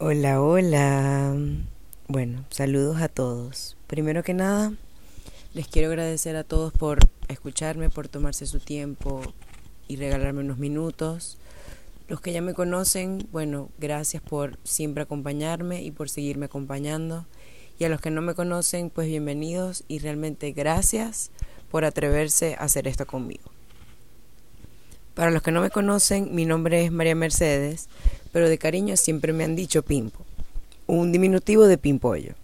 Hola, hola. Bueno, saludos a todos. Primero que nada, les quiero agradecer a todos por escucharme, por tomarse su tiempo y regalarme unos minutos. Los que ya me conocen, bueno, gracias por siempre acompañarme y por seguirme acompañando. Y a los que no me conocen, pues bienvenidos y realmente gracias por atreverse a hacer esto conmigo. Para los que no me conocen, mi nombre es María Mercedes pero de cariño siempre me han dicho Pimpo, un diminutivo de Pimpollo.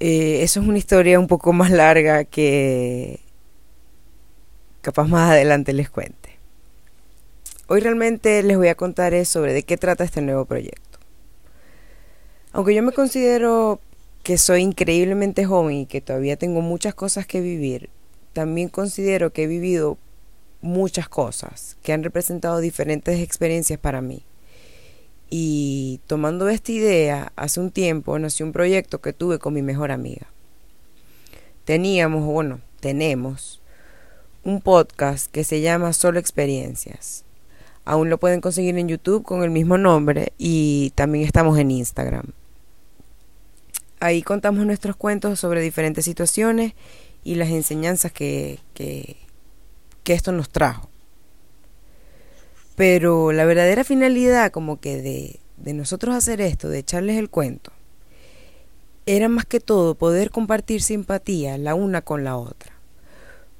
Eh, eso es una historia un poco más larga que capaz más adelante les cuente. Hoy realmente les voy a contar sobre de qué trata este nuevo proyecto. Aunque yo me considero que soy increíblemente joven y que todavía tengo muchas cosas que vivir, también considero que he vivido muchas cosas que han representado diferentes experiencias para mí. Y tomando esta idea, hace un tiempo nació un proyecto que tuve con mi mejor amiga. Teníamos, bueno, tenemos un podcast que se llama Solo Experiencias. Aún lo pueden conseguir en YouTube con el mismo nombre y también estamos en Instagram. Ahí contamos nuestros cuentos sobre diferentes situaciones y las enseñanzas que, que, que esto nos trajo. Pero la verdadera finalidad como que de, de nosotros hacer esto, de echarles el cuento, era más que todo poder compartir simpatía la una con la otra.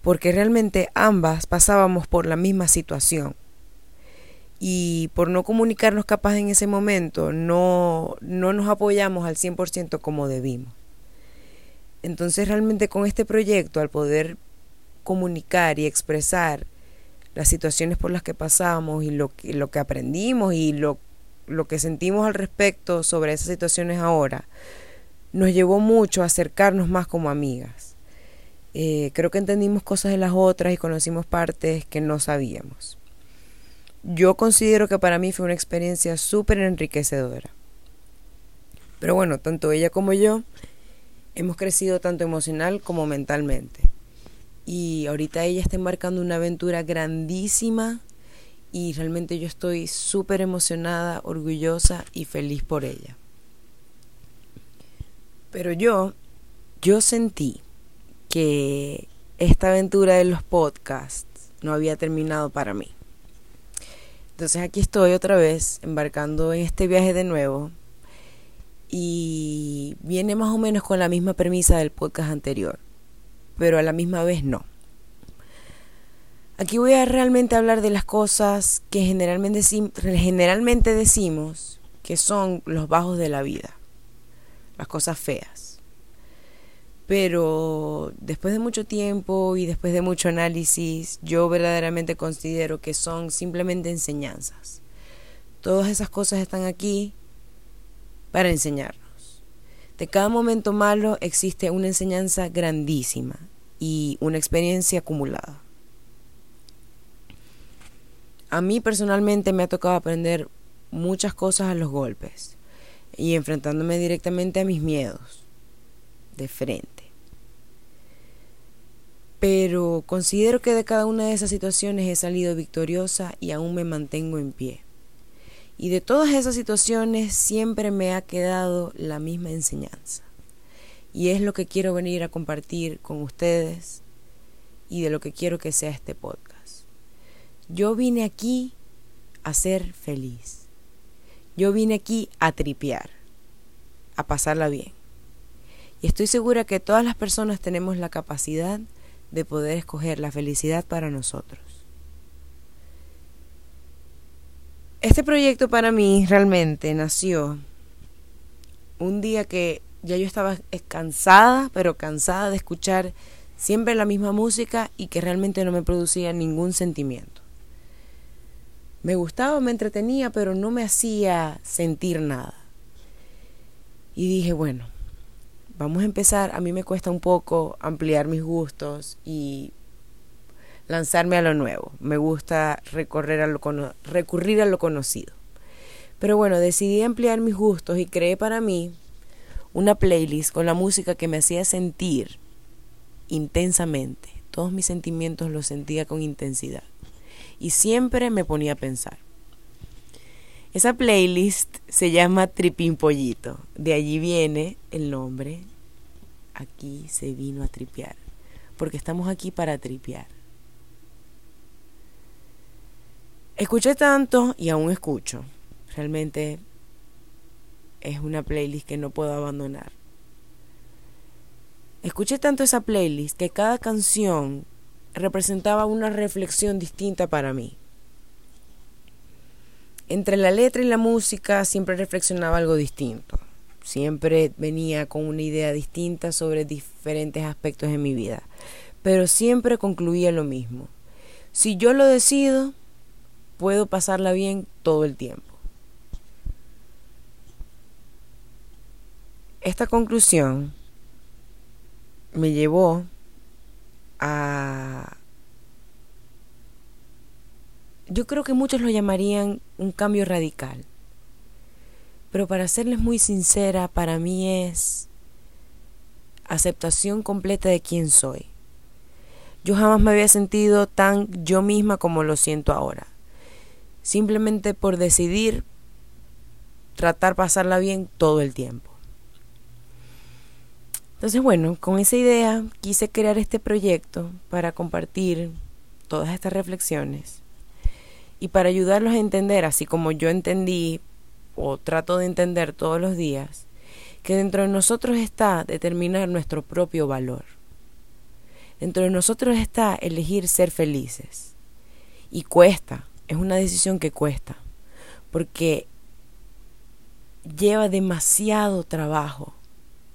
Porque realmente ambas pasábamos por la misma situación. Y por no comunicarnos capaz en ese momento, no, no nos apoyamos al 100% como debimos. Entonces realmente con este proyecto, al poder comunicar y expresar las situaciones por las que pasamos y lo, que aprendimos y lo, lo que sentimos al respecto sobre esas situaciones ahora, nos llevó mucho a acercarnos más como amigas. Eh, creo que entendimos cosas de las otras y conocimos partes que no sabíamos. Yo considero que para mí fue una experiencia súper enriquecedora. Pero bueno, tanto ella como yo hemos crecido tanto emocional como mentalmente y ahorita ella está embarcando una aventura grandísima y realmente yo estoy súper emocionada, orgullosa y feliz por ella. Pero yo, yo sentí que esta aventura de los podcasts no había terminado para mí. Entonces aquí estoy otra vez embarcando en este viaje de nuevo y viene más o menos con la misma premisa del podcast anterior pero a la misma vez no. Aquí voy a realmente hablar de las cosas que generalmente, generalmente decimos que son los bajos de la vida, las cosas feas. Pero después de mucho tiempo y después de mucho análisis, yo verdaderamente considero que son simplemente enseñanzas. Todas esas cosas están aquí para enseñar. De cada momento malo existe una enseñanza grandísima y una experiencia acumulada. A mí personalmente me ha tocado aprender muchas cosas a los golpes y enfrentándome directamente a mis miedos de frente. Pero considero que de cada una de esas situaciones he salido victoriosa y aún me mantengo en pie. Y de todas esas situaciones siempre me ha quedado la misma enseñanza. Y es lo que quiero venir a compartir con ustedes y de lo que quiero que sea este podcast. Yo vine aquí a ser feliz. Yo vine aquí a tripear, a pasarla bien. Y estoy segura que todas las personas tenemos la capacidad de poder escoger la felicidad para nosotros. Este proyecto para mí realmente nació un día que ya yo estaba cansada, pero cansada de escuchar siempre la misma música y que realmente no me producía ningún sentimiento. Me gustaba, me entretenía, pero no me hacía sentir nada. Y dije, bueno, vamos a empezar. A mí me cuesta un poco ampliar mis gustos y lanzarme a lo nuevo. Me gusta recorrer a lo recurrir a lo conocido. Pero bueno, decidí ampliar mis gustos y creé para mí una playlist con la música que me hacía sentir intensamente. Todos mis sentimientos los sentía con intensidad. Y siempre me ponía a pensar. Esa playlist se llama Tripín Pollito. De allí viene el nombre. Aquí se vino a tripear. Porque estamos aquí para tripear. Escuché tanto y aún escucho. Realmente es una playlist que no puedo abandonar. Escuché tanto esa playlist que cada canción representaba una reflexión distinta para mí. Entre la letra y la música siempre reflexionaba algo distinto. Siempre venía con una idea distinta sobre diferentes aspectos de mi vida. Pero siempre concluía lo mismo. Si yo lo decido, puedo pasarla bien todo el tiempo. Esta conclusión me llevó a... Yo creo que muchos lo llamarían un cambio radical. Pero para serles muy sincera, para mí es aceptación completa de quién soy. Yo jamás me había sentido tan yo misma como lo siento ahora simplemente por decidir tratar pasarla bien todo el tiempo. Entonces, bueno, con esa idea quise crear este proyecto para compartir todas estas reflexiones y para ayudarlos a entender, así como yo entendí o trato de entender todos los días, que dentro de nosotros está determinar nuestro propio valor. Dentro de nosotros está elegir ser felices. Y cuesta, es una decisión que cuesta, porque lleva demasiado trabajo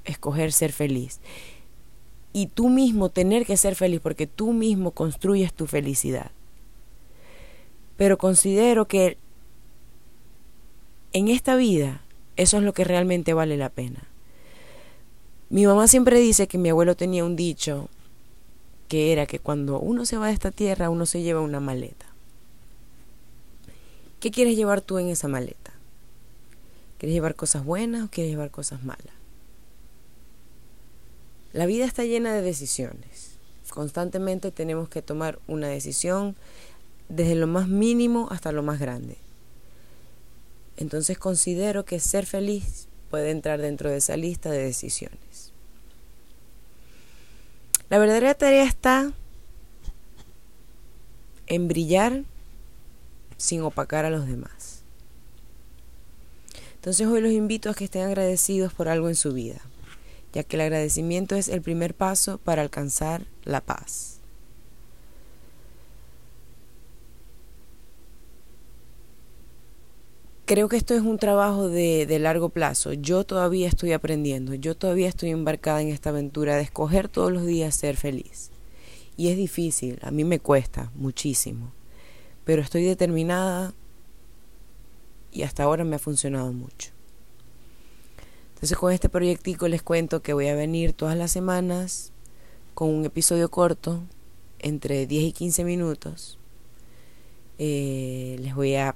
escoger ser feliz. Y tú mismo tener que ser feliz porque tú mismo construyes tu felicidad. Pero considero que en esta vida eso es lo que realmente vale la pena. Mi mamá siempre dice que mi abuelo tenía un dicho que era que cuando uno se va de esta tierra uno se lleva una maleta. ¿Qué quieres llevar tú en esa maleta? ¿Quieres llevar cosas buenas o quieres llevar cosas malas? La vida está llena de decisiones. Constantemente tenemos que tomar una decisión desde lo más mínimo hasta lo más grande. Entonces considero que ser feliz puede entrar dentro de esa lista de decisiones. La verdadera tarea está en brillar sin opacar a los demás. Entonces hoy los invito a que estén agradecidos por algo en su vida, ya que el agradecimiento es el primer paso para alcanzar la paz. Creo que esto es un trabajo de, de, largo plazo. Yo todavía estoy aprendiendo, yo todavía estoy embarcada en esta aventura de escoger todos los días ser feliz. Y es difícil, a mí me cuesta muchísimo pero estoy determinada y hasta ahora me ha funcionado mucho. Entonces con este proyectico les cuento que voy a venir todas las semanas con un episodio corto, entre 10 y 15 minutos. Eh, les voy a...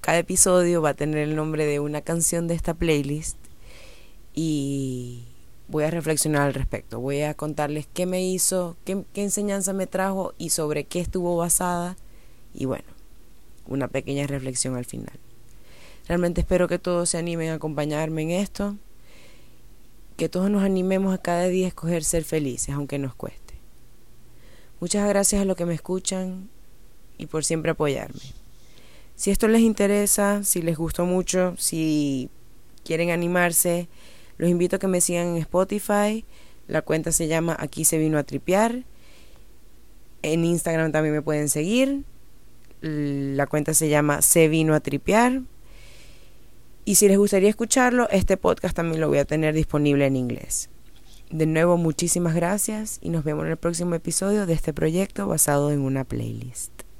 Cada episodio va a tener el nombre de una canción de esta playlist y voy a reflexionar al respecto. Voy a contarles qué me hizo, qué, qué enseñanza me trajo y sobre qué estuvo basada y bueno, una pequeña reflexión al final. Realmente espero que todos se animen a acompañarme en esto, que todos nos animemos a cada día a escoger ser felices, aunque nos cueste. Muchas gracias a los que me escuchan y por siempre apoyarme. Si esto les interesa, si les gustó mucho, si quieren animarse, los invito a que me sigan en Spotify. La cuenta se llama Aquí se vino a tripear. En Instagram también me pueden seguir. La cuenta se llama Se vino a tripear. Y si les gustaría escucharlo, este podcast también lo voy a tener disponible en inglés. De nuevo, muchísimas gracias y nos vemos en el próximo episodio de este proyecto basado en una playlist.